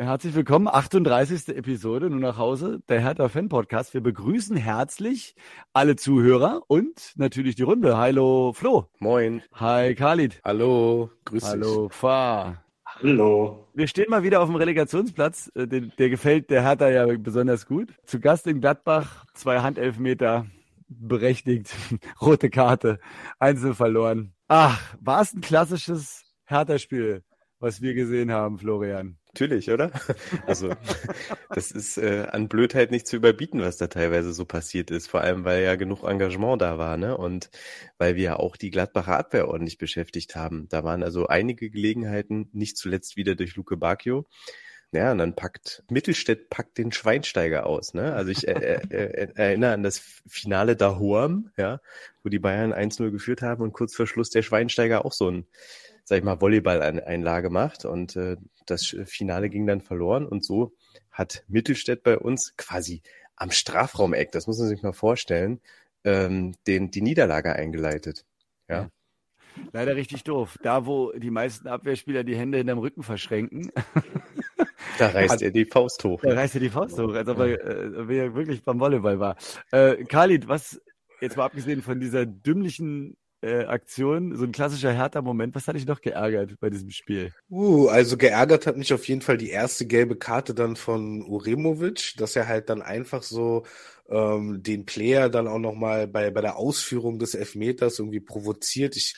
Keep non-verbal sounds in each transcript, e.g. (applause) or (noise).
Herzlich willkommen, 38. Episode, nur nach Hause, der Hertha Fan Podcast. Wir begrüßen herzlich alle Zuhörer und natürlich die Runde. Hallo Flo. Moin. Hi Khalid. Hallo, grüß dich. Hallo Fa. Hallo. Wir stehen mal wieder auf dem Relegationsplatz. Äh, der, der gefällt der Hertha ja besonders gut. Zu Gast in Gladbach, zwei Handelfmeter, berechtigt, (laughs) rote Karte, einzeln verloren. Ach, war es ein klassisches Hertha-Spiel, was wir gesehen haben, Florian? Natürlich, oder? (laughs) Also das ist äh, an Blödheit nicht zu überbieten, was da teilweise so passiert ist. Vor allem, weil ja genug Engagement da war, ne? Und weil wir ja auch die Gladbacher Abwehr ordentlich beschäftigt haben. Da waren also einige Gelegenheiten, nicht zuletzt wieder durch Luke Bacchio. Ja, und dann packt Mittelstädt packt den Schweinsteiger aus. Ne? Also ich äh, äh, äh erinnere an das Finale da Hoam, ja, wo die Bayern 1-0 geführt haben und kurz vor Schluss der Schweinsteiger auch so ein sag ich mal, Volleyball-Einlage macht und äh, das Finale ging dann verloren und so hat Mittelstädt bei uns quasi am Strafraumeck, das muss man sich mal vorstellen, ähm, den, die Niederlage eingeleitet. Ja. Leider richtig doof. Da, wo die meisten Abwehrspieler die Hände hinterm Rücken verschränken. Da reißt hat, er die Faust hoch. Da reißt er die Faust hoch, als ob er, äh, wirklich beim Volleyball war. Äh, Khalid, was, jetzt mal abgesehen von dieser dümmlichen äh, Aktion, so ein klassischer härter Moment. Was hat dich noch geärgert bei diesem Spiel? Uh, also geärgert hat mich auf jeden Fall die erste gelbe Karte dann von Uremovic, dass er halt dann einfach so ähm, den Player dann auch nochmal bei, bei der Ausführung des Elfmeters irgendwie provoziert. Ich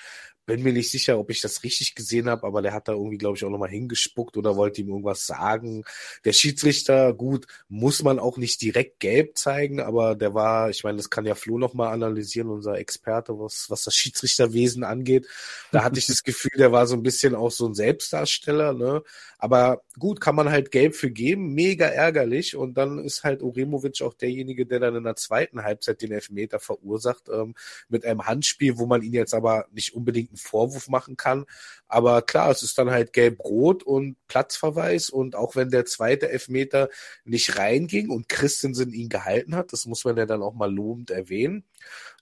bin mir nicht sicher, ob ich das richtig gesehen habe, aber der hat da irgendwie, glaube ich, auch nochmal hingespuckt oder wollte ihm irgendwas sagen. Der Schiedsrichter, gut, muss man auch nicht direkt gelb zeigen, aber der war, ich meine, das kann ja Flo nochmal analysieren, unser Experte, was, was das Schiedsrichterwesen angeht. Da hatte ich das (laughs) Gefühl, der war so ein bisschen auch so ein Selbstdarsteller, ne? Aber gut, kann man halt gelb für geben, mega ärgerlich. Und dann ist halt Uremovic auch derjenige, der dann in der zweiten Halbzeit den Elfmeter verursacht, ähm, mit einem Handspiel, wo man ihn jetzt aber nicht unbedingt Vorwurf machen kann. Aber klar, es ist dann halt gelb-rot und Platzverweis. Und auch wenn der zweite Elfmeter nicht reinging und Christensen ihn gehalten hat, das muss man ja dann auch mal lobend erwähnen,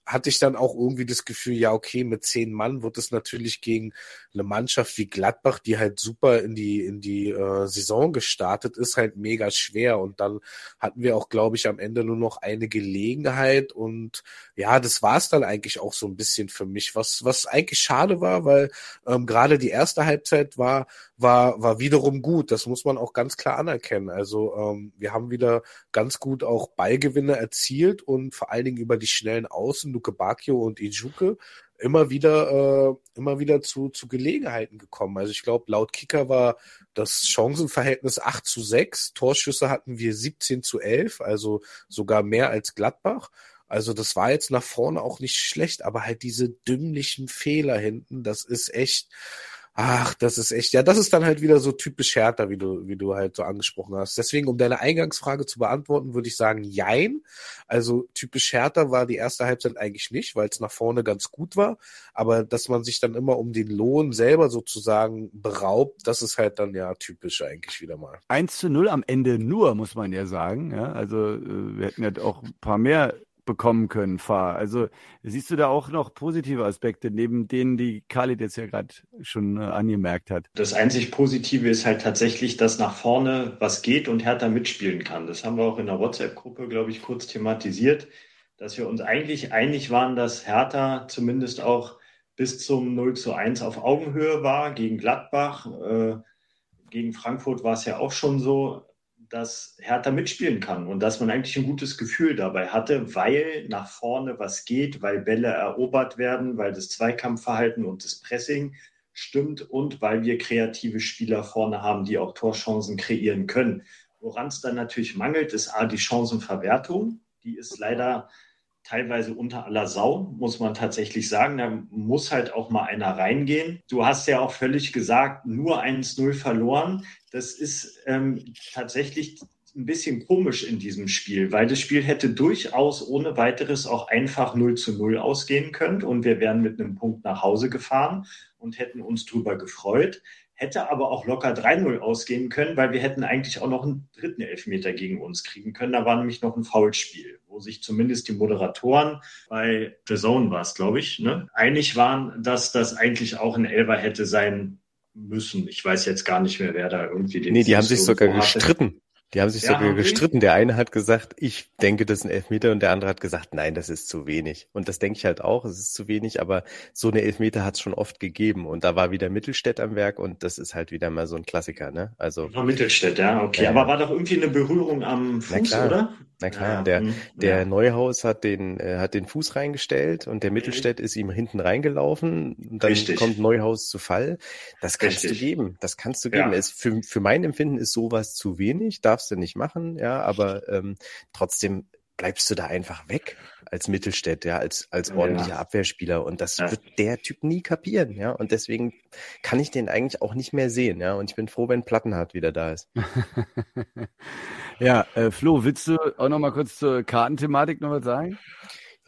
hatte ich dann auch irgendwie das Gefühl, ja, okay, mit zehn Mann wird es natürlich gegen eine Mannschaft wie Gladbach, die halt super in die, in die äh, Saison gestartet ist, halt mega schwer. Und dann hatten wir auch, glaube ich, am Ende nur noch eine Gelegenheit. Und ja, das war es dann eigentlich auch so ein bisschen für mich, was, was eigentlich schade war, weil ähm, gerade die erste Halbzeit war, war, war wiederum gut. Das muss man auch ganz klar anerkennen. Also ähm, wir haben wieder ganz gut auch Ballgewinne erzielt und vor allen Dingen über die schnellen Außen Luke Bacchio und Ijuke immer wieder, äh, immer wieder zu, zu Gelegenheiten gekommen. Also ich glaube, laut Kicker war das Chancenverhältnis 8 zu 6. Torschüsse hatten wir 17 zu 11, also sogar mehr als Gladbach. Also das war jetzt nach vorne auch nicht schlecht, aber halt diese dümmlichen Fehler hinten, das ist echt, Ach, das ist echt, ja, das ist dann halt wieder so typisch härter, wie du, wie du halt so angesprochen hast. Deswegen, um deine Eingangsfrage zu beantworten, würde ich sagen, jein. Also typisch härter war die erste Halbzeit eigentlich nicht, weil es nach vorne ganz gut war. Aber dass man sich dann immer um den Lohn selber sozusagen beraubt, das ist halt dann ja typisch eigentlich wieder mal. 1 zu 0 am Ende nur, muss man ja sagen. Ja, also äh, wir hätten ja auch ein paar mehr bekommen können, Fahr. Also siehst du da auch noch positive Aspekte, neben denen, die Khalid jetzt ja gerade schon äh, angemerkt hat? Das einzig Positive ist halt tatsächlich, dass nach vorne was geht und Hertha mitspielen kann. Das haben wir auch in der WhatsApp-Gruppe, glaube ich, kurz thematisiert, dass wir uns eigentlich einig waren, dass Hertha zumindest auch bis zum 0 zu 1 auf Augenhöhe war gegen Gladbach. Äh, gegen Frankfurt war es ja auch schon so dass Hertha mitspielen kann und dass man eigentlich ein gutes Gefühl dabei hatte, weil nach vorne was geht, weil Bälle erobert werden, weil das Zweikampfverhalten und das Pressing stimmt und weil wir kreative Spieler vorne haben, die auch Torchancen kreieren können. Woran es dann natürlich mangelt, ist A, die Chancenverwertung. Die ist leider teilweise unter aller Sau, muss man tatsächlich sagen. Da muss halt auch mal einer reingehen. Du hast ja auch völlig gesagt, nur 1-0 verloren. Das ist ähm, tatsächlich ein bisschen komisch in diesem Spiel, weil das Spiel hätte durchaus ohne weiteres auch einfach 0 zu 0 ausgehen können und wir wären mit einem Punkt nach Hause gefahren und hätten uns drüber gefreut hätte aber auch locker 3-0 ausgehen können, weil wir hätten eigentlich auch noch einen dritten Elfmeter gegen uns kriegen können. Da war nämlich noch ein Foulspiel, wo sich zumindest die Moderatoren bei The Zone war es, glaube ich, ne, einig waren, dass das eigentlich auch ein Elber hätte sein müssen. Ich weiß jetzt gar nicht mehr, wer da irgendwie den. Nee, die haben sich sogar gestritten. Die haben sich Ja, sogar haben gestritten. Der eine hat gesagt, ich denke, das ist ein Elfmeter und der andere hat gesagt, nein, das ist zu wenig. Und das denke ich halt auch, es ist zu wenig, aber so eine Elfmeter hat es schon oft gegeben. Und da war wieder Mittelstädt am Werk und das ist halt wieder mal so ein Klassiker, ne? Also, Von Mittelstädt, ja, okay. Ja, Aber war doch irgendwie eine Berührung am Na Fuß, klar. oder? na klar, Ja, der, hm, der. Neuhaus hat den, äh, hat den Fuß reingestellt und der Mittelstädt ist ihm hinten reingelaufen. Und dann Richtig. kommt Neuhaus zu Fall. Das kannst Richtig. du geben. Das kannst du geben. Es, für, für mein Empfinden ist sowas zu wenig. Darfst du nicht machen, ja, aber ähm, trotzdem bleibst du da einfach weg als Mittelstädt, ja, als, als Ja. ordentlicher Abwehrspieler. Und das Ja. wird der Typ nie kapieren, ja. Und deswegen kann ich den eigentlich auch nicht mehr sehen, ja. Und ich bin froh, wenn Plattenhardt wieder da ist. (laughs) Ja, äh, Flo, willst du auch noch mal kurz zur Kartenthematik noch was sagen?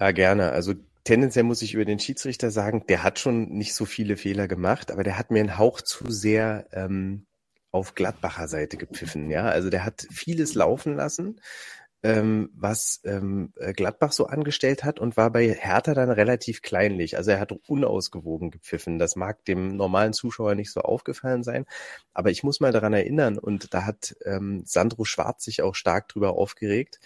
Ja, gerne. Also tendenziell muss ich über den Schiedsrichter sagen, der hat schon nicht so viele Fehler gemacht, aber der hat mir einen Hauch zu sehr ähm, auf Gladbacher Seite gepfiffen. Ja, also der hat vieles laufen lassen, ähm, was ähm, äh, Gladbach so angestellt hat und war bei Hertha dann relativ kleinlich. Also er hat unausgewogen gepfiffen. Das mag dem normalen Zuschauer nicht so aufgefallen sein, aber ich muss mal daran erinnern und da hat ähm, Sandro Schwarz sich auch stark drüber aufgeregt.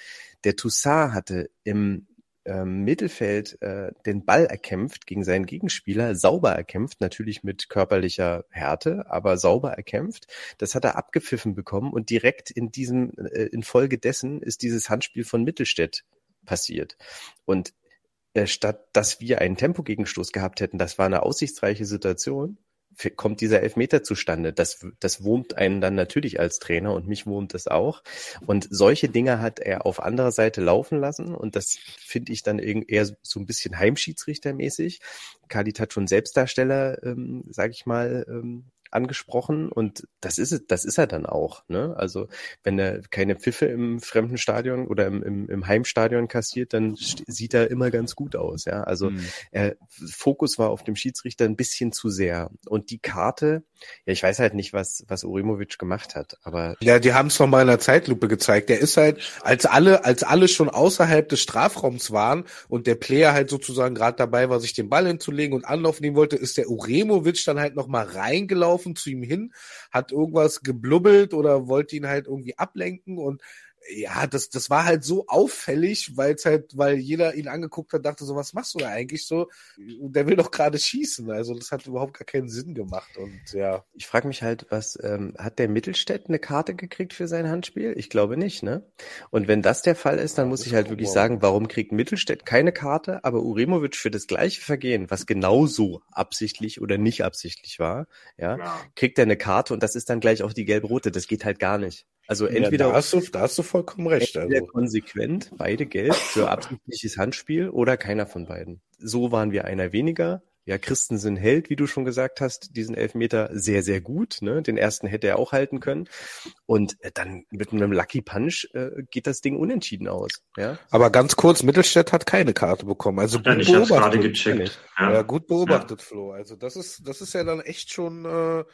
Der Toussaint hatte im ähm, Mittelfeld äh, den Ball erkämpft gegen seinen Gegenspieler, sauber erkämpft, natürlich mit körperlicher Härte, aber sauber erkämpft. Das hat er abgepfiffen bekommen und direkt in diesem, äh, infolgedessen ist dieses Handspiel von Mittelstädt passiert. Und äh, statt dass wir einen Tempogegenstoß gehabt hätten, das war eine aussichtsreiche Situation, kommt dieser Elfmeter zustande. Das, das wurmt einen dann natürlich als Trainer und mich wurmt es auch. Und solche Dinge hat er auf anderer Seite laufen lassen und das finde ich dann eher so ein bisschen Heimschiedsrichtermäßig. Khalid hat schon Selbstdarsteller, ähm, sage ich mal, ähm, angesprochen und das ist es, das ist er dann auch. Ne? Also wenn er keine Pfiffe im fremden Stadion oder im, im, im Heimstadion kassiert, dann sieht er immer ganz gut aus. Ja, also Hm. äh, Fokus war auf dem Schiedsrichter ein bisschen zu sehr. Und die Karte, ja, ich weiß halt nicht, was, was Orimovic gemacht hat, aber Ja, die haben es noch mal in der Zeitlupe gezeigt. Der ist halt, als alle, als alle schon außerhalb des Strafraums waren und der Player halt sozusagen gerade dabei war, sich den Ball hinzulegen und Anlauf nehmen wollte, ist der Uremovic dann halt noch mal reingelaufen zu ihm hin, hat irgendwas geblubbelt oder wollte ihn halt irgendwie ablenken und ja, das, das war halt so auffällig, weil es halt, weil jeder ihn angeguckt hat, dachte so, was machst du da eigentlich so? Der will doch gerade schießen. Also das hat überhaupt gar keinen Sinn gemacht und ja. ich frage mich halt, was ähm, hat der Mittelstädt eine Karte gekriegt für sein Handspiel? Ich glaube nicht, ne? Und wenn das der Fall ist, dann Ja, muss ich halt wirklich wir sagen, warum kriegt Mittelstädt keine Karte, aber Uremovic für das gleiche Vergehen, was genauso absichtlich oder nicht absichtlich war, ja, Ja. kriegt er eine Karte und das ist dann gleich auch die gelb-rote. Das geht halt gar nicht. Also ja entweder da, hast du, da hast du vollkommen recht. Also. konsequent, beide gelb für absichtliches Handspiel oder keiner von beiden. So waren wir einer weniger. Ja, Christensen hält, wie du schon gesagt hast, diesen Elfmeter sehr, sehr gut. Ne? Den ersten hätte er auch halten können. Und äh, dann mit einem Lucky Punch äh, geht das Ding unentschieden aus. Ja, Aber ganz kurz, Mittelstädt hat keine Karte bekommen. Also gut ich habe es gerade beobachtet. gecheckt. Ja, Ja. gut beobachtet, Flo. Also das ist, das ist ja dann echt schon äh,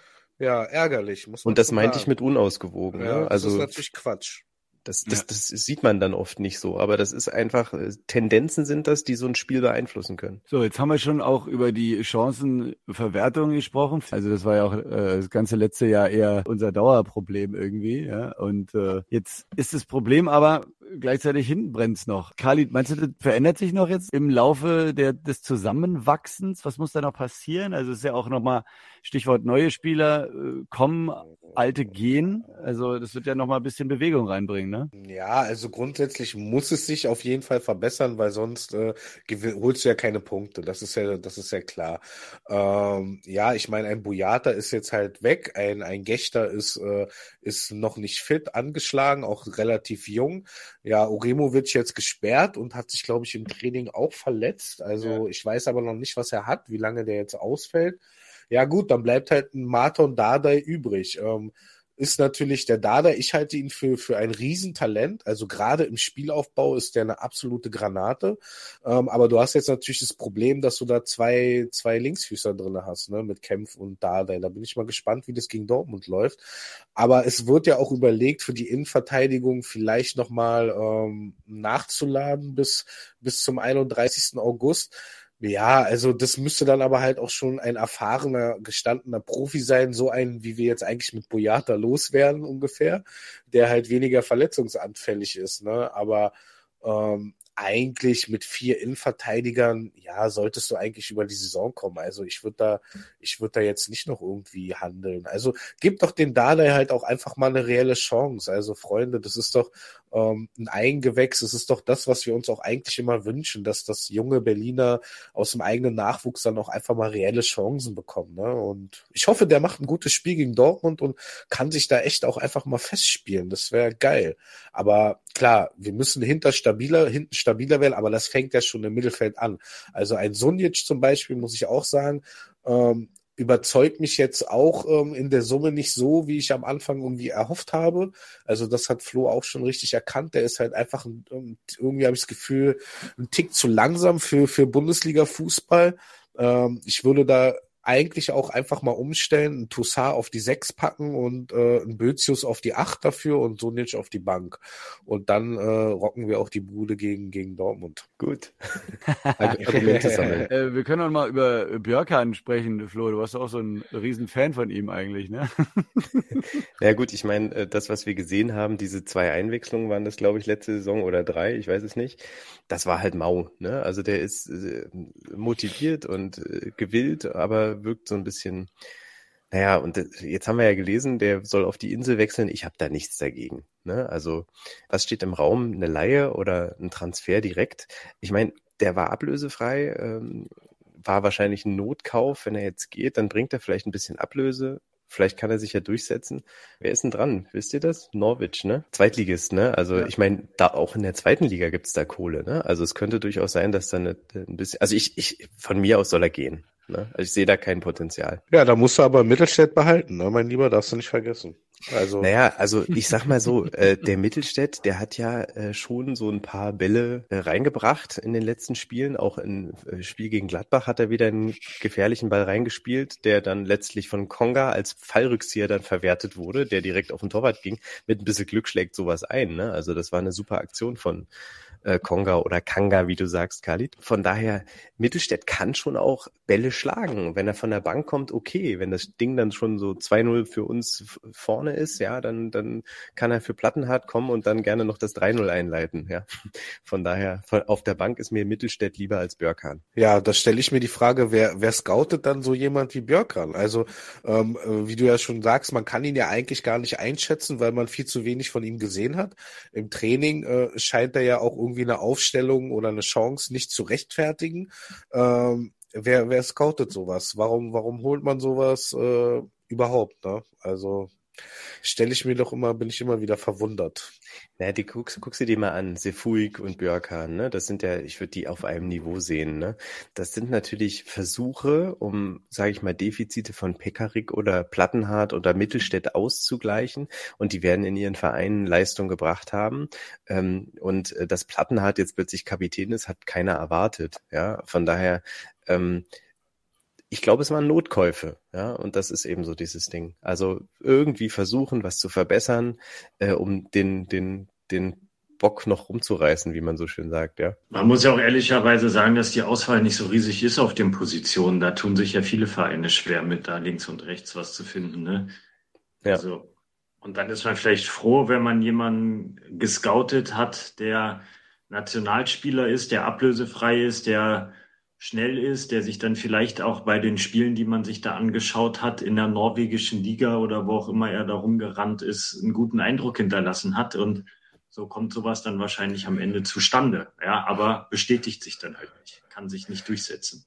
ja ärgerlich. Muss man und das schon meinte ich mit unausgewogen. Ja, ne? das ist Also natürlich Quatsch. das, das, das sieht man dann oft nicht so. Aber das ist einfach, äh, Tendenzen sind das, die so ein Spiel beeinflussen können. So, jetzt haben wir schon auch über die Chancenverwertung gesprochen. Also das war ja auch äh, das ganze letzte Jahr eher unser Dauerproblem irgendwie. Ja? Und äh, jetzt ist das Problem aber gleichzeitig hinten brennt's noch. Khalid, meinst du, das verändert sich noch jetzt im Laufe der, des Zusammenwachsens? Was muss da noch passieren? Also es ist ja auch nochmal Stichwort neue Spieler äh, kommen, alte gehen. Also das wird ja nochmal ein bisschen Bewegung reinbringen, ne? Ja, also grundsätzlich muss es sich auf jeden Fall verbessern, weil sonst äh, holst du ja keine Punkte. Das ist ja, das ist ja klar. Ähm, ja, ich meine, ein Bujata ist jetzt halt weg, ein, ein Gechter ist, äh, ist noch nicht fit, angeschlagen, auch relativ jung. Ja, Uremovic jetzt gesperrt und hat sich, glaube ich, im Training auch verletzt. Also ich weiß aber noch nicht, was er hat, wie lange der jetzt ausfällt. Ja gut, dann bleibt halt ein Marton Dardai übrig. Ähm, ist natürlich der Dada. Ich halte ihn für, für ein Riesentalent. Also gerade im Spielaufbau ist der eine absolute Granate. Ähm, aber du hast jetzt natürlich das Problem, dass du da zwei, zwei Linksfüßer drinne hast, ne, mit Kempf und Dada. Da bin ich mal gespannt, wie das gegen Dortmund läuft. Aber es wird ja auch überlegt, für die Innenverteidigung vielleicht nochmal ähm, nachzuladen bis, bis zum 31. August. Ja, also das müsste dann aber halt auch schon ein erfahrener, gestandener Profi sein, so ein, wie wir jetzt eigentlich mit Boyata loswerden ungefähr, der halt weniger verletzungsanfällig ist. Ne? Aber ähm, eigentlich mit vier Innenverteidigern, ja, solltest du eigentlich über die Saison kommen. Also ich würde da, ich würde da jetzt nicht noch irgendwie handeln. Also gib doch den Dardai halt auch einfach mal eine reelle Chance. Also Freunde, das ist doch ähm, ein Eigengewächs. Das ist doch das, was wir uns auch eigentlich immer wünschen, dass das junge Berliner aus dem eigenen Nachwuchs dann auch einfach mal reelle Chancen bekommen. Ne? Und ich hoffe, der macht ein gutes Spiel gegen Dortmund und kann sich da echt auch einfach mal festspielen. Das wäre geil. Aber klar, wir müssen hinter stabiler, hinten stabiler werden, aber das fängt ja schon im Mittelfeld an. Also ein Sunic zum Beispiel, muss ich auch sagen, ähm, überzeugt mich jetzt auch ähm, in der Summe nicht so, wie ich am Anfang irgendwie erhofft habe. Also das hat Flo auch schon richtig erkannt. Der ist halt einfach, ein, ähm, irgendwie habe ich das Gefühl, ein Tick zu langsam für, für Bundesliga-Fußball. Ähm, ich würde da eigentlich auch einfach mal umstellen, einen Toussaint auf die 6 packen und äh, einen Bözius auf die 8 dafür und Sonic auf die Bank. Und dann äh, rocken wir auch die Bude gegen, gegen Dortmund. Gut. (laughs) Argumente sammeln. Äh, wir können auch mal über Björkan sprechen, Flo. Du warst auch so ein Riesenfan von ihm eigentlich, ne? (laughs) ja gut, ich meine, äh, das, was wir gesehen haben, diese zwei Einwechslungen waren das, glaube ich, letzte Saison oder drei, ich weiß es nicht. Das war halt mau, ne? Also der ist äh, motiviert und äh, gewillt, aber wirkt so ein bisschen, naja, und jetzt haben wir ja gelesen, der soll auf die Insel wechseln. Ich habe da nichts dagegen. Ne? Also, was steht im Raum? Eine Laie oder ein Transfer direkt? Ich meine, der war ablösefrei, ähm, war wahrscheinlich ein Notkauf. Wenn er jetzt geht, dann bringt er vielleicht ein bisschen Ablöse. Vielleicht kann er sich ja durchsetzen. Wer ist denn dran? Wisst ihr das? Norwich, ne? Zweitligist, ne? Also ja. ich meine, da auch in der zweiten Liga gibt's da Kohle, ne? Also es könnte durchaus sein, dass da eine, ein bisschen. Also ich, ich, von mir aus soll er gehen. Ne? Also ich sehe da kein Potenzial. Ja, da musst du aber Mittelstädt behalten, ne? mein Lieber, darfst du nicht vergessen. Also. Naja, also ich sag mal so, äh, der Mittelstädt, der hat ja äh, schon so ein paar Bälle äh, reingebracht in den letzten Spielen. Auch im äh, Spiel gegen Gladbach hat er wieder einen gefährlichen Ball reingespielt, der dann letztlich von Konga als Fallrückzieher dann verwertet wurde, der direkt auf den Torwart ging. Mit ein bisschen Glück schlägt sowas ein. Ne? Also das war eine super Aktion von äh, Konga oder Kanga, wie du sagst, Khalid. Von daher, Mittelstädt kann schon auch Bälle schlagen. Wenn er von der Bank kommt, okay. Wenn das Ding dann schon so 2-0 für uns vorne ist, ja, dann, dann kann er für Plattenhardt kommen und dann gerne noch das 3-0 einleiten, ja. Von daher, von, auf der Bank ist mir Mittelstädt lieber als Björkan. Ja, da stelle ich mir die Frage, wer, wer scoutet dann so jemand wie Björkan? Also, ähm, äh, wie du ja schon sagst, man kann ihn ja eigentlich gar nicht einschätzen, weil man viel zu wenig von ihm gesehen hat. Im Training äh, scheint er ja auch irgendwie irgendwie eine Aufstellung oder eine Chance nicht zu rechtfertigen. Ähm, wer, wer scoutet sowas? Warum, warum holt man sowas äh, überhaupt? Ne? Also stelle ich mir doch immer, bin ich immer wieder verwundert. Na, die guckst, guckst du dir mal an, Sefuig und Björkan, ne? Das sind ja, ich würde die auf einem Niveau sehen, ne? Das sind natürlich Versuche, um, sage ich mal, Defizite von Pekarik oder Plattenhardt oder Mittelstädt auszugleichen. Und die werden in ihren Vereinen Leistung gebracht haben. Ähm, und äh, dass Plattenhardt jetzt plötzlich Kapitän ist, hat keiner erwartet. Ja, von daher. Ähm, ich glaube, es waren Notkäufe, ja, und das ist eben so dieses Ding. Also irgendwie versuchen, was zu verbessern, äh, um den, den, den Bock noch rumzureißen, wie man so schön sagt, ja. Man muss ja auch ehrlicherweise sagen, dass die Auswahl nicht so riesig ist auf den Positionen. Da tun sich ja viele Vereine schwer mit, da links und rechts was zu finden, ne? Ja. Also, und dann ist man vielleicht froh, wenn man jemanden gescoutet hat, der Nationalspieler ist, der ablösefrei ist, der schnell ist, der sich dann vielleicht auch bei den Spielen, die man sich da angeschaut hat, in der norwegischen Liga oder wo auch immer er da rumgerannt ist, einen guten Eindruck hinterlassen hat. Und so kommt sowas dann wahrscheinlich am Ende zustande. Ja, aber bestätigt sich dann halt nicht, kann sich nicht durchsetzen.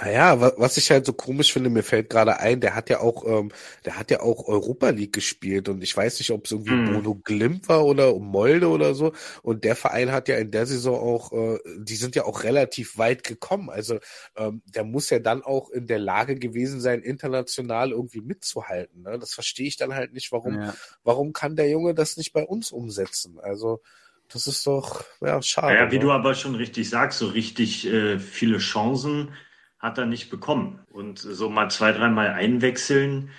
Naja, was ich halt so komisch finde, mir fällt gerade ein, der hat ja auch, ähm, der hat ja auch Europa League gespielt und ich weiß nicht, ob es irgendwie mm. Bodo Glimt war oder Molde oder so. Und der Verein hat ja in der Saison auch, äh, die sind ja auch relativ weit gekommen. Also ähm, der muss ja dann auch in der Lage gewesen sein, international irgendwie mitzuhalten. Ne? Das verstehe ich dann halt nicht, warum, ja. warum kann der Junge das nicht bei uns umsetzen? Also das ist doch ja schade. Ja, wie ne? du aber schon richtig sagst, so richtig äh, viele Chancen hat er nicht bekommen. Und so mal zwei, dreimal einwechseln,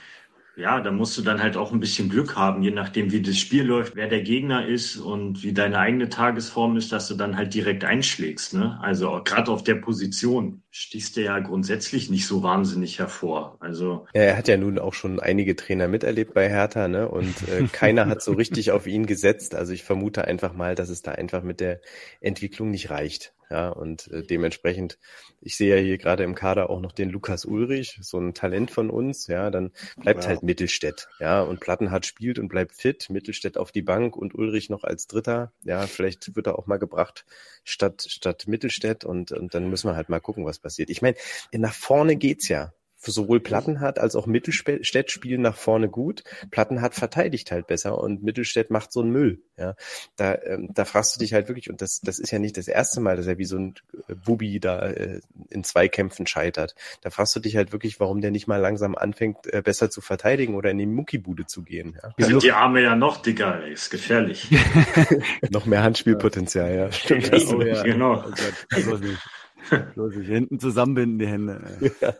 ja, da musst du dann halt auch ein bisschen Glück haben, je nachdem, wie das Spiel läuft, wer der Gegner ist und wie deine eigene Tagesform ist, dass du dann halt direkt einschlägst. Ne? Also gerade auf der Position stichst du ja grundsätzlich nicht so wahnsinnig hervor. Also ja, er hat ja nun auch schon einige Trainer miterlebt bei Hertha, ne? Und äh, (laughs) keiner hat so richtig auf ihn gesetzt. Also ich vermute einfach mal, dass es da einfach mit der Entwicklung nicht reicht. Ja, und äh, dementsprechend, ich sehe ja hier gerade im Kader auch noch den Lukas Ulrich, so ein Talent von uns, ja, dann bleibt ja. halt Mittelstädt, ja, und Plattenhardt spielt und bleibt fit, Mittelstädt auf die Bank und Ulrich noch als Dritter, ja, vielleicht wird er auch mal gebracht statt, statt Mittelstädt und, und dann müssen wir halt mal gucken, was passiert. Ich meine, nach vorne geht's ja, sowohl Plattenhardt als auch Mittelstädt spielen nach vorne gut. Plattenhardt verteidigt halt besser und Mittelstädt macht so einen Müll. Ja, da, ähm, da fragst du dich halt wirklich, und das, das ist ja nicht das erste Mal, dass er wie so ein äh, Bubi da äh, in Zweikämpfen scheitert. Da fragst du dich halt wirklich, warum der nicht mal langsam anfängt, äh, besser zu verteidigen oder in die Muckibude zu gehen. Ja. Sind die Arme ja noch dicker, ey. ist gefährlich. (laughs) noch mehr Handspielpotenzial, ja. Stimmt. Oh, ja. Genau. Oh Gott, bloß nicht. Hinten zusammenbinden die Hände. Ja.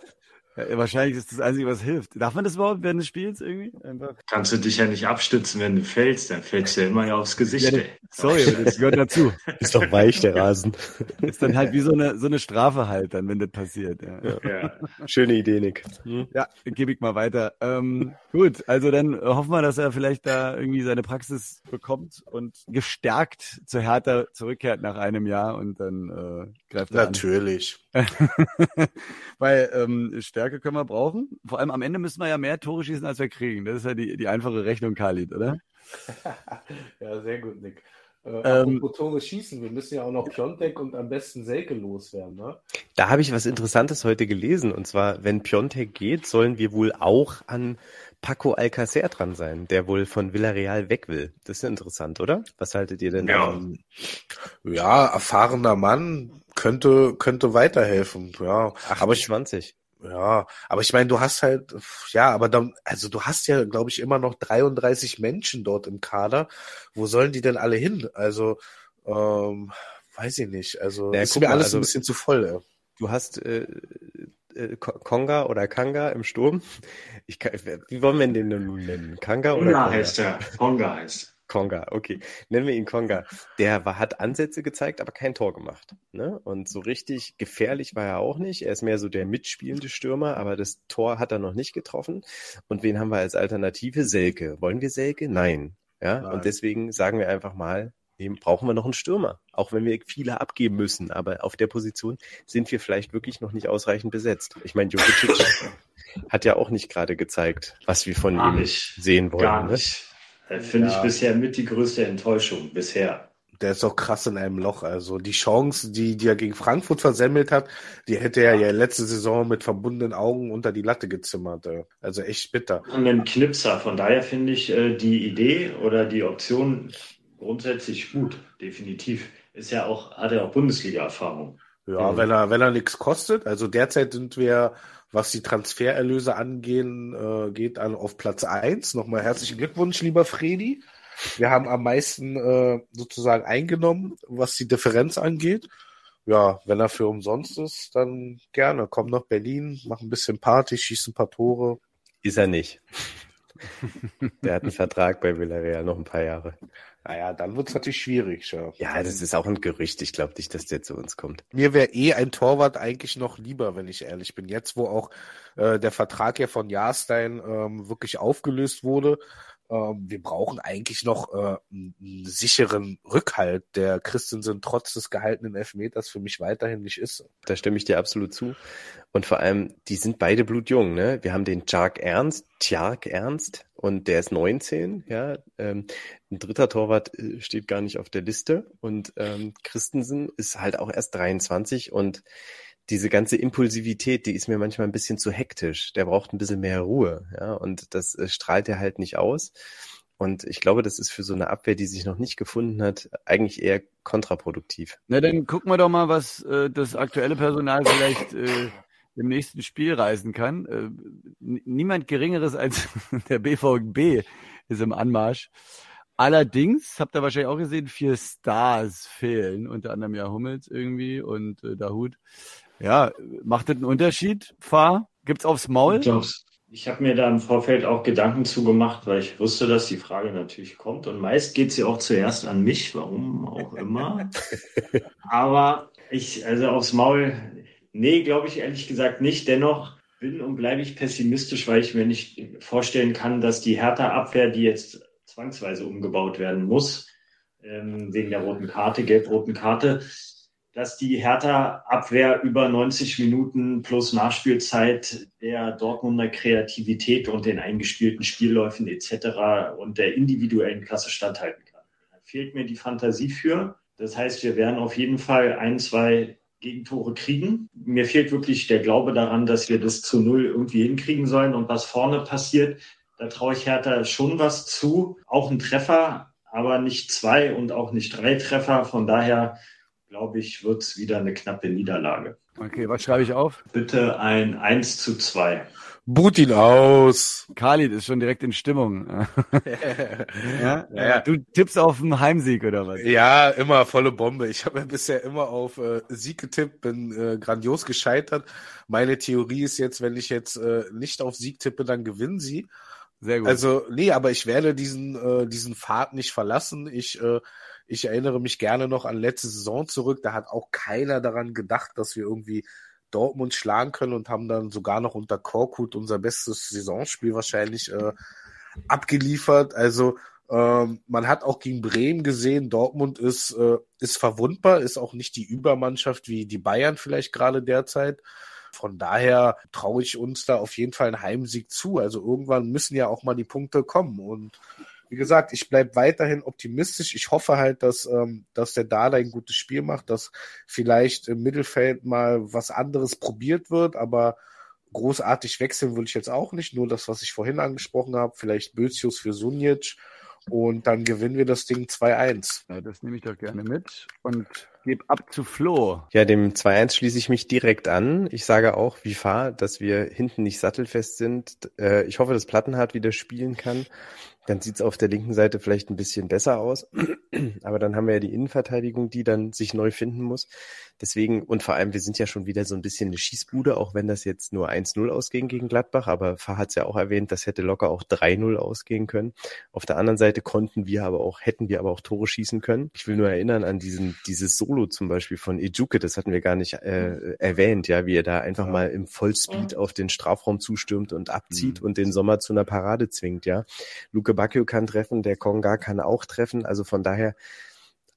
Ja, wahrscheinlich ist das Einzige, was hilft. Darf man das überhaupt während des Spiels irgendwie? Einfach? Kannst du dich ja nicht abstützen, wenn du fällst, dann fällst du ja immer ja aufs Gesicht. Ja, sorry, das gehört dazu. Ist doch weich, der Rasen. Ist dann halt wie so eine, so eine Strafe halt dann, wenn das passiert. Ja. ja. Schöne Idee, Nick. Hm? Ja, gebe ich mal weiter. Ähm, gut, also dann hoffen wir, dass er vielleicht da irgendwie seine Praxis bekommt und gestärkt zu Hertha zurückkehrt nach einem Jahr und dann äh, greift er Natürlich. (laughs) Weil ähm, Stärke können wir brauchen. Vor allem am Ende müssen wir ja mehr Tore schießen, als wir kriegen. Das ist ja die, die einfache Rechnung, Khalid, oder? (laughs) ja, sehr gut, Nick. Äh, ähm, Tore schießen, wir müssen ja auch noch Piontek und am besten Selke loswerden. Ne? Da habe ich was Interessantes heute gelesen. Und zwar, wenn Piontek geht, sollen wir wohl auch an Paco Alcacer dran sein, der wohl von Villarreal weg will. Das ist interessant, oder? Was haltet ihr denn ja. davon? Ja, erfahrener Mann könnte, könnte weiterhelfen, ja. 28. Aber ich, ja, aber ich meine, du hast halt, ja, aber dann, also du hast ja, glaube ich, immer noch 33 Menschen dort im Kader. Wo sollen die denn alle hin? Also, ähm, weiß ich nicht. Also, ja, ist mir alles also, ein bisschen zu voll. Ey. Du hast äh, äh, Konga oder Kanga im Sturm. Ich, wie wollen wir den nun nennen? Kanga oder Konga? heißt er. Konga heißt. Konga, okay. Nennen wir ihn Konga. Der war, hat Ansätze gezeigt, aber kein Tor gemacht. Ne? Und so richtig gefährlich war er auch nicht. Er ist mehr so der mitspielende Stürmer, aber das Tor hat er noch nicht getroffen. Und wen haben wir als Alternative? Selke. Wollen wir Selke? Nein. Ja, Nein. und deswegen sagen wir einfach mal, brauchen wir noch einen Stürmer. Auch wenn wir viele abgeben müssen. Aber auf der Position sind wir vielleicht wirklich noch nicht ausreichend besetzt. Ich meine, Jokicic (laughs) hat ja auch nicht gerade gezeigt, was wir von Gar ihm nicht. sehen wollen. Gar ne? nicht. Ne? Finde ja. ich bisher mit die größte Enttäuschung. Bisher. Der ist doch krass in einem Loch. Also die Chance, die, die er gegen Frankfurt versemmelt hat, die hätte er ja letzte Saison mit verbundenen Augen unter die Latte gezimmert. Also echt bitter. Und ein Knipser. Von daher finde ich äh, die Idee oder die Option grundsätzlich gut, definitiv. Ist ja auch, hat er auch Bundesliga-Erfahrung. Ja, mhm. wenn er, wenn er nichts kostet. Also derzeit sind wir, was die Transfererlöse angehen, äh, geht an auf Platz eins. Nochmal herzlichen Glückwunsch, lieber Fredi. Wir haben am meisten äh, sozusagen eingenommen, was die Differenz angeht. Ja, wenn er für umsonst ist, dann gerne. Komm nach Berlin, mach ein bisschen Party, schieß ein paar Tore. Ist er nicht. (laughs) Der hat einen Vertrag bei Villarreal noch ein paar Jahre. Naja, dann wird es natürlich schwierig. Ja. ja, das ist auch ein Gerücht. Ich glaube nicht, dass der zu uns kommt. Mir wäre eh ein Torwart eigentlich noch lieber, wenn ich ehrlich bin. Jetzt, wo auch äh, der Vertrag ja von Jahrstein ähm, wirklich aufgelöst wurde, wir brauchen eigentlich noch äh, einen sicheren Rückhalt, der Christensen trotz des gehaltenen Elfmeters für mich weiterhin nicht ist. Da stimme ich dir absolut zu. Und vor allem, die sind beide blutjung. Ne? Wir haben den Tjark Ernst, Tjark Ernst, und der ist 19. Ja, ähm, ein dritter Torwart äh, steht gar nicht auf der Liste und ähm, Christensen ist halt auch erst 23 und diese ganze Impulsivität, die ist mir manchmal ein bisschen zu hektisch. Der braucht ein bisschen mehr Ruhe, ja, und das äh, strahlt er halt nicht aus. Und ich glaube, das ist für so eine Abwehr, die sich noch nicht gefunden hat, eigentlich eher kontraproduktiv. Na, dann gucken wir doch mal, was äh, das aktuelle Personal vielleicht äh, im nächsten Spiel reisen kann. Äh, niemand Geringeres als (laughs) der BVB ist im Anmarsch. Allerdings, habt ihr wahrscheinlich auch gesehen, vier Stars fehlen, unter anderem ja Hummels irgendwie und äh, Dahut. Ja, macht das einen Unterschied, Fahr? Gibt's aufs Maul? Aufs, Ich habe mir da im Vorfeld auch Gedanken zugemacht, weil ich wusste, dass die Frage natürlich kommt. Und meist geht sie auch zuerst an mich, warum auch immer. (laughs) Aber ich, also aufs Maul, nee, glaube ich ehrlich gesagt nicht. Dennoch bin und bleibe ich pessimistisch, weil ich mir nicht vorstellen kann, dass die Hertha-Abwehr, die jetzt zwangsweise umgebaut werden muss, ähm, wegen der roten Karte, gelb-roten Karte, dass die Hertha-Abwehr über 90 Minuten plus Nachspielzeit der Dortmunder Kreativität und den eingespielten Spielläufen etc. und der individuellen Klasse standhalten kann. Da fehlt mir die Fantasie für. Das heißt, wir werden auf jeden Fall ein, zwei Gegentore kriegen. Mir fehlt wirklich der Glaube daran, dass wir das zu null irgendwie hinkriegen sollen. Und was vorne passiert, da traue ich Hertha schon was zu. Auch ein Treffer, aber nicht zwei und auch nicht drei Treffer. Von daher glaube ich, wird es wieder eine knappe Niederlage. Okay, was schreibe ich auf? Bitte ein 1 zu 2. Boot ihn aus. Khalid ist schon direkt in Stimmung. (laughs) ja? Ja, Du tippst auf einen Heimsieg oder was? Ja, immer volle Bombe. Ich habe ja bisher immer auf äh, Sieg getippt, bin äh, grandios gescheitert. Meine Theorie ist jetzt, wenn ich jetzt äh, nicht auf Sieg tippe, dann gewinnen sie. Sehr gut. Also, nee, aber ich werde diesen, äh, diesen Pfad nicht verlassen. Ich äh, ich erinnere mich gerne noch an letzte Saison zurück. Da hat auch keiner daran gedacht, dass wir irgendwie Dortmund schlagen können und haben dann sogar noch unter Korkut unser bestes Saisonspiel wahrscheinlich äh, abgeliefert. Also ähm, man hat auch gegen Bremen gesehen, Dortmund ist, äh, ist verwundbar, ist auch nicht die Übermannschaft wie die Bayern vielleicht gerade derzeit. Von daher traue ich uns da auf jeden Fall einen Heimsieg zu. Also irgendwann müssen ja auch mal die Punkte kommen. Und wie gesagt, ich bleibe weiterhin optimistisch. Ich hoffe halt, dass, ähm, dass der Dada ein gutes Spiel macht, dass vielleicht im Mittelfeld mal was anderes probiert wird, aber großartig wechseln würde ich jetzt auch nicht. Nur das, was ich vorhin angesprochen habe, vielleicht Bözius für Sunic und dann gewinnen wir das Ding 2-1. Ja, das nehme ich doch gerne mit und gebe ab zu Flo. Ja, dem 2-1 schließe ich mich direkt an. Ich sage auch, wie fahr, dass wir hinten nicht sattelfest sind. Äh, ich hoffe, dass Plattenhardt wieder spielen kann. Dann sieht's auf der linken Seite vielleicht ein bisschen besser aus. Aber dann haben wir ja die Innenverteidigung, die dann sich neu finden muss. Deswegen, und vor allem, wir sind ja schon wieder so ein bisschen eine Schießbude, auch wenn das jetzt nur 1-0 ausging gegen Gladbach. Aber Fahr hat's ja auch erwähnt, das hätte locker auch 3-0 ausgehen können. Auf der anderen Seite konnten wir aber auch, hätten wir aber auch Tore schießen können. Ich will nur erinnern an diesen, dieses Solo zum Beispiel von Ejuke, das hatten wir gar nicht äh, erwähnt, ja, wie er da einfach mal im Vollspeed auf den Strafraum zustürmt und abzieht mhm. und den Sommer zu einer Parade zwingt, ja. Luke Bacchio kann treffen, der Konga kann auch treffen. Also von daher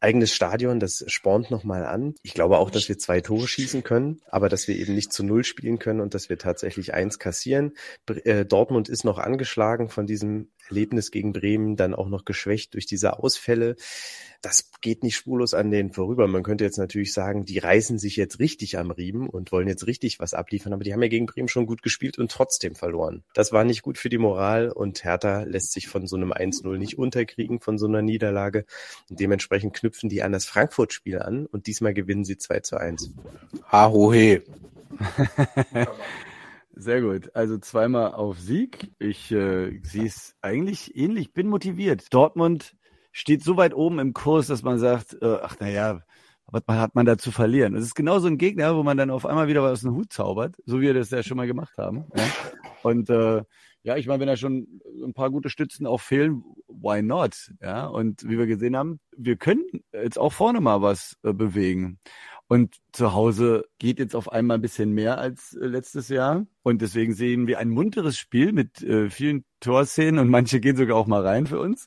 eigenes Stadion, das spornt nochmal an. Ich glaube auch, dass wir zwei Tore schießen können, aber dass wir eben nicht zu Null spielen können und dass wir tatsächlich eins kassieren. Äh, Dortmund ist noch angeschlagen von diesem Erlebnis gegen Bremen, dann auch noch geschwächt durch diese Ausfälle das geht nicht spurlos an denen vorüber. Man könnte jetzt natürlich sagen, die reißen sich jetzt richtig am Riemen und wollen jetzt richtig was abliefern, aber die haben ja gegen Bremen schon gut gespielt und trotzdem verloren. Das war nicht gut für die Moral und Hertha lässt sich von so einem 1-0 nicht unterkriegen, von so einer Niederlage. Und dementsprechend knüpfen die an das Frankfurt-Spiel an und diesmal gewinnen sie 2 zu 1. Ha, ho, he. (laughs) Sehr gut. Also zweimal auf Sieg. Ich äh, sehe es eigentlich ähnlich. Bin motiviert. Dortmund steht so weit oben im Kurs, dass man sagt, äh, ach naja, was hat man da zu verlieren? Es ist genau so ein Gegner, wo man dann auf einmal wieder was aus dem Hut zaubert, so wie wir das ja schon mal gemacht haben. Ja? Und äh, ja, ich meine, wenn da schon ein paar gute Stützen auch fehlen, why not? Ja, und wie wir gesehen haben, wir können jetzt auch vorne mal was äh, bewegen. Und zu Hause geht jetzt auf einmal ein bisschen mehr als äh, letztes Jahr. Und deswegen sehen wir ein munteres Spiel mit äh, vielen Torszenen und manche gehen sogar auch mal rein für uns.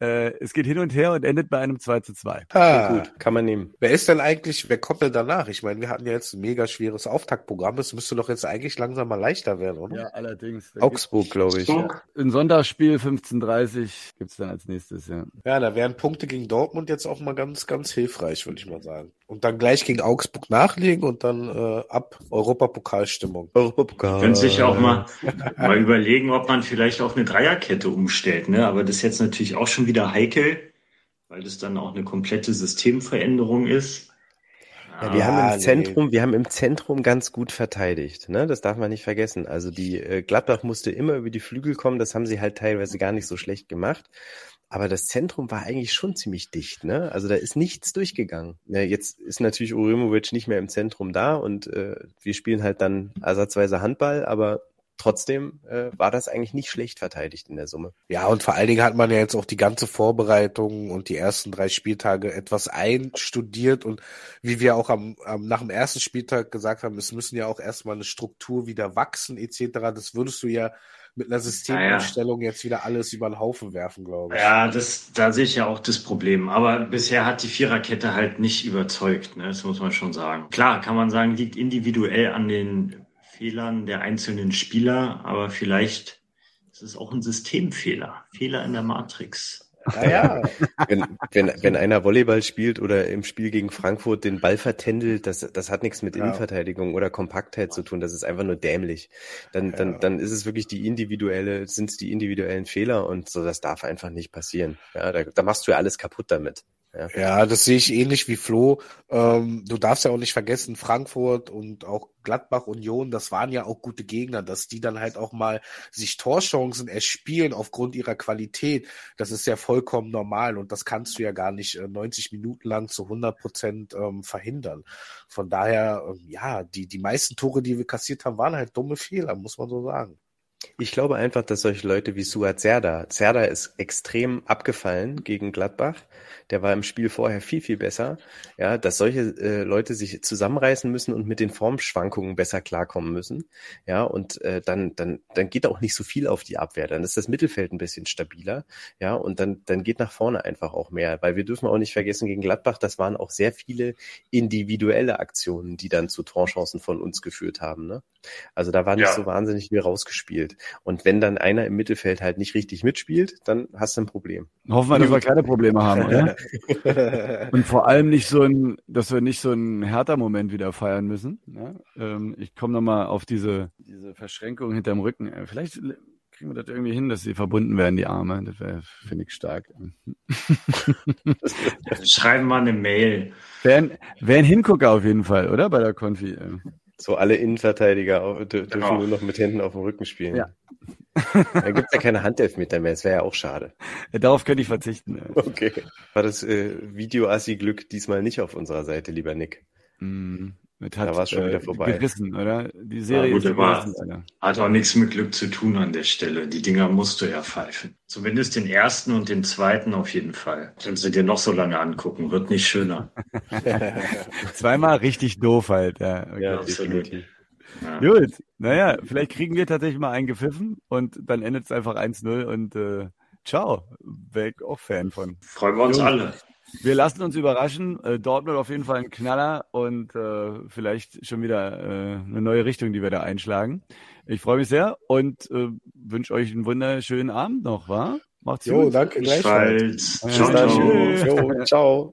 Äh, es geht hin und her und endet bei einem 2 zu 2. Ah, gut, kann man nehmen. Wer ist denn eigentlich, wer kommt denn danach? Ich meine, wir hatten ja jetzt ein mega schweres Auftaktprogramm. Es müsste doch jetzt eigentlich langsam mal leichter werden, oder? Ja, allerdings. Augsburg, glaube ich. Ja. Ein Sonntagsspiel 15.30 gibt's dann als nächstes, ja. Ja, da wären Punkte gegen Dortmund jetzt auch mal ganz, ganz hilfreich, würde ich mal sagen. Und dann gleich gegen Augsburg nachlegen und dann äh, ab Europapokalstimmung. Europapokal. Können sich auch mal, (laughs) mal überlegen, ob man vielleicht auf eine Dreierkette umstellt, ne? Aber das ist jetzt natürlich auch schon wieder heikel, weil das dann auch eine komplette Systemveränderung ist. Ja, wir ah, haben im Zentrum, nee. wir haben im Zentrum ganz gut verteidigt, ne? Das darf man nicht vergessen. Also die äh, Gladbach musste immer über die Flügel kommen, das haben sie halt teilweise gar nicht so schlecht gemacht. Aber das Zentrum war eigentlich schon ziemlich dicht, ne? Also da ist nichts durchgegangen. Ja, jetzt ist natürlich Uremovic nicht mehr im Zentrum da und äh, wir spielen halt dann ersatzweise Handball, aber trotzdem äh, war das eigentlich nicht schlecht verteidigt in der Summe. Ja, und vor allen Dingen hat man ja jetzt auch die ganze Vorbereitung und die ersten drei Spieltage etwas einstudiert und wie wir auch am, am nach dem ersten Spieltag gesagt haben, es müssen ja auch erstmal eine Struktur wieder wachsen etc. Das würdest du ja mit einer Systemumstellung ja, ja. jetzt wieder alles über den Haufen werfen, glaube ich. Ja, das, da sehe ich ja auch das Problem. Aber bisher hat die Viererkette halt nicht überzeugt, ne? das muss man schon sagen. Klar, kann man sagen, liegt individuell an den Fehlern der einzelnen Spieler, aber vielleicht ist es auch ein Systemfehler, Fehler in der Matrix. Naja, wenn, wenn, wenn einer Volleyball spielt oder im Spiel gegen Frankfurt den Ball vertändelt, das, das hat nichts mit ja. Innenverteidigung oder Kompaktheit zu tun. Das ist einfach nur dämlich. Dann, dann, ja. dann ist es wirklich die individuelle, sind es die individuellen Fehler und so, das darf einfach nicht passieren. Ja, da, da machst du ja alles kaputt damit. Ja. ja, das sehe ich ähnlich wie Flo. Ähm, du darfst ja auch nicht vergessen, Frankfurt und auch Gladbach Union, das waren ja auch gute Gegner, dass die dann halt auch mal sich Torchancen erspielen aufgrund ihrer Qualität. Das ist ja vollkommen normal und das kannst du ja gar nicht äh, 90 Minuten lang zu 100 Prozent ähm, verhindern. Von daher, ähm, ja, die, die meisten Tore, die wir kassiert haben, waren halt dumme Fehler, muss man so sagen. Ich glaube einfach, dass solche Leute wie Suat Zerda, Zerda ist extrem abgefallen gegen Gladbach. Der war im Spiel vorher viel, viel besser. Ja, dass solche äh, Leute sich zusammenreißen müssen und mit den Formschwankungen besser klarkommen müssen. Ja, und äh, dann, dann, dann geht auch nicht so viel auf die Abwehr. Dann ist das Mittelfeld ein bisschen stabiler. Ja, und dann, dann geht nach vorne einfach auch mehr. Weil wir dürfen auch nicht vergessen, gegen Gladbach, das waren auch sehr viele individuelle Aktionen, die dann zu Torchancen von uns geführt haben. Ne? Also da war nicht ja. so wahnsinnig viel rausgespielt. Und wenn dann einer im Mittelfeld halt nicht richtig mitspielt, dann hast du ein Problem. Hoffen wir, dass wir keine Probleme haben, oder? (laughs) Und vor allem nicht so ein, dass wir nicht so einen Hertha-Moment wieder feiern müssen. Ja? Ähm, ich komme nochmal auf diese, diese Verschränkung hinterm Rücken. Äh, vielleicht kriegen wir das irgendwie hin, dass sie verbunden werden, die Arme. Das wäre, finde ich, stark. (laughs) Schreiben wir eine Mail. Wäre ein Hingucker auf jeden Fall, oder? Bei der Konfi. So alle Innenverteidiger dürfen genau. nur noch mit Händen auf dem Rücken spielen. Ja. da gibt es ja keine Handelfmeter mehr, das wäre ja auch schade. Darauf könnte ich verzichten. Okay. War das äh, Video-Assi-Glück diesmal nicht auf unserer Seite, lieber Nick? Mm. Mit hat, da war schon wieder äh, vorbei. Gerissen, oder? Die Serie ja, gut, ist gerissen, Alter. Hat auch nichts mit Glück zu tun an der Stelle. Die Dinger musst du ja pfeifen. Zumindest den ersten und den zweiten auf jeden Fall. Kannst du dir noch so lange angucken. Wird nicht schöner. (laughs) Zweimal richtig doof halt. Ja, okay. ja absolut. Ja. Gut, naja, vielleicht kriegen wir tatsächlich mal einen gepfiffen und dann endet es einfach 1-0 und äh, ciao. Wäre auch Fan von. Freuen wir uns Gut. alle. Wir lassen uns überraschen. Äh, Dortmund auf jeden Fall ein Knaller und äh, vielleicht schon wieder äh, eine neue Richtung, die wir da einschlagen. Ich freue mich sehr und äh, wünsche euch einen wunderschönen Abend noch, wa? Macht's jo, gut. Danke, gleichfalls. Ciao, ciao. ciao. ciao.